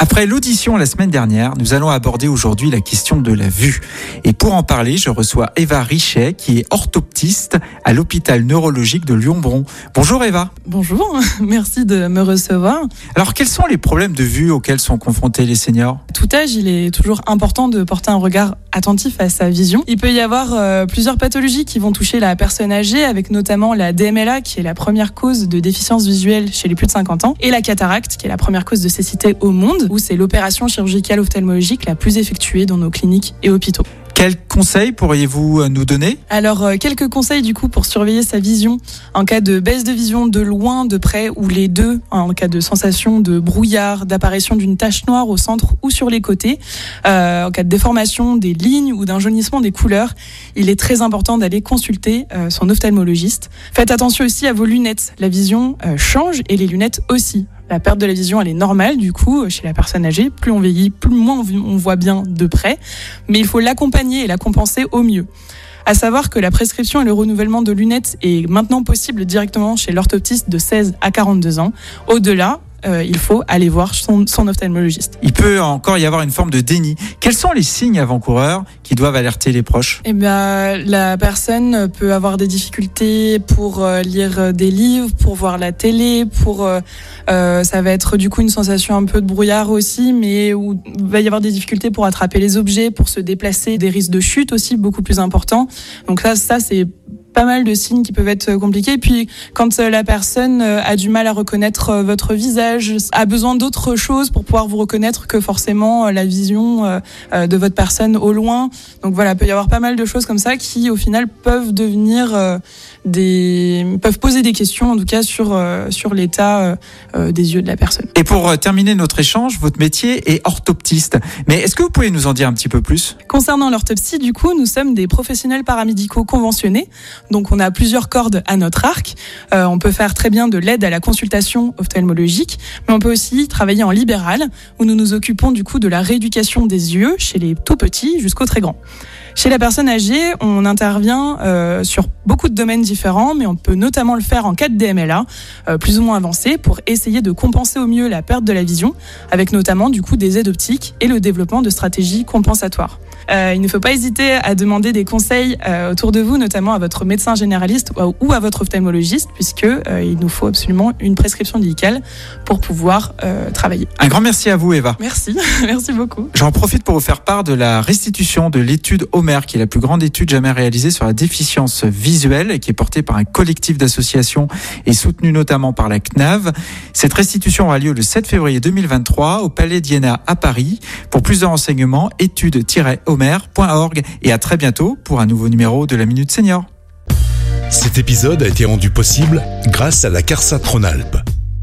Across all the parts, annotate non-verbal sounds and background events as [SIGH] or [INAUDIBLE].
Après l'audition la semaine dernière, nous allons aborder aujourd'hui la question de la vue. Et pour en parler, je reçois Eva Richet, qui est orthoptiste à l'hôpital neurologique de Lyon-Bron. Bonjour Eva. Bonjour, [LAUGHS] merci de me recevoir. Alors quels sont les problèmes de vue auxquels sont confrontés les seniors? Tout âge, il est toujours important de porter un regard attentif à sa vision. Il peut y avoir euh, plusieurs pathologies qui vont toucher la personne âgée, avec notamment la DMLA, qui est la première cause de déficience visuelle chez les plus de 50 ans, et la cataracte, qui est la première cause de cécité au monde où c'est l'opération chirurgicale ophtalmologique la plus effectuée dans nos cliniques et hôpitaux. Quels conseils pourriez-vous euh, nous donner? Alors, euh, quelques conseils du coup pour surveiller sa vision en cas de baisse de vision de loin, de près ou les deux, en cas de sensation de brouillard, d'apparition d'une tache noire au centre ou sur les côtés, euh, en cas de déformation des lignes ou d'un jaunissement des couleurs. Il est très important d'aller consulter euh, son ophtalmologiste. Faites attention aussi à vos lunettes. La vision euh, change et les lunettes aussi. La perte de la vision, elle est normale du coup chez la personne âgée. Plus on vieillit, plus moins on voit bien de près. Mais il faut l'accompagner et la compenser au mieux. À savoir que la prescription et le renouvellement de lunettes est maintenant possible directement chez l'orthoptiste de 16 à 42 ans. Au-delà, euh, il faut aller voir son, son, ophtalmologiste. Il peut encore y avoir une forme de déni. Quels sont les signes avant-coureurs qui doivent alerter les proches? Eh bien, la personne peut avoir des difficultés pour euh, lire des livres, pour voir la télé, pour euh, euh, ça va être du coup une sensation un peu de brouillard aussi, mais où il va y avoir des difficultés pour attraper les objets, pour se déplacer, des risques de chute aussi beaucoup plus importants. Donc ça, ça c'est pas mal de signes qui peuvent être compliqués. Puis quand euh, la personne euh, a du mal à reconnaître euh, votre visage, a besoin d'autres choses pour pouvoir vous reconnaître que forcément la vision de votre personne au loin. Donc voilà, il peut y avoir pas mal de choses comme ça qui au final peuvent devenir des peuvent poser des questions en tout cas sur sur l'état des yeux de la personne. Et pour terminer notre échange, votre métier est orthoptiste. Mais est-ce que vous pouvez nous en dire un petit peu plus? Concernant l'orthoptie, du coup, nous sommes des professionnels paramédicaux conventionnés. Donc on a plusieurs cordes à notre arc. Euh, on peut faire très bien de l'aide à la consultation ophtalmologique, mais on peut aussi travailler en libéral, où nous nous occupons du coup de la rééducation des yeux chez les tout petits jusqu'aux très grands. Chez la personne âgée, on intervient euh, sur beaucoup de domaines différents, mais on peut notamment le faire en cas de DMLA, euh, plus ou moins avancé, pour essayer de compenser au mieux la perte de la vision, avec notamment du coup des aides optiques et le développement de stratégies compensatoires. Euh, il ne faut pas hésiter à demander des conseils autour de vous, notamment à votre médecin généraliste ou à votre ophtalmologiste, puisque il nous faut absolument une prescription médicale pour pouvoir travailler. Un grand merci à vous, Eva. Merci, [LAUGHS] merci beaucoup. J'en profite pour vous faire part de la restitution de l'étude Homer, qui est la plus grande étude jamais réalisée sur la déficience visuelle, qui est portée par un collectif d'associations et soutenue notamment par la CNAV. Cette restitution aura lieu le 7 février 2023 au Palais d'Iéna à Paris. Pour plus de renseignements, études-homer.org et à très bientôt pour un nouveau numéro de la Minute Senior. Cet épisode a été rendu possible grâce à la CARSA Tronalp,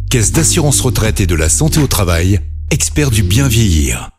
Caisse d'assurance retraite et de la santé au travail, expert du bien vieillir.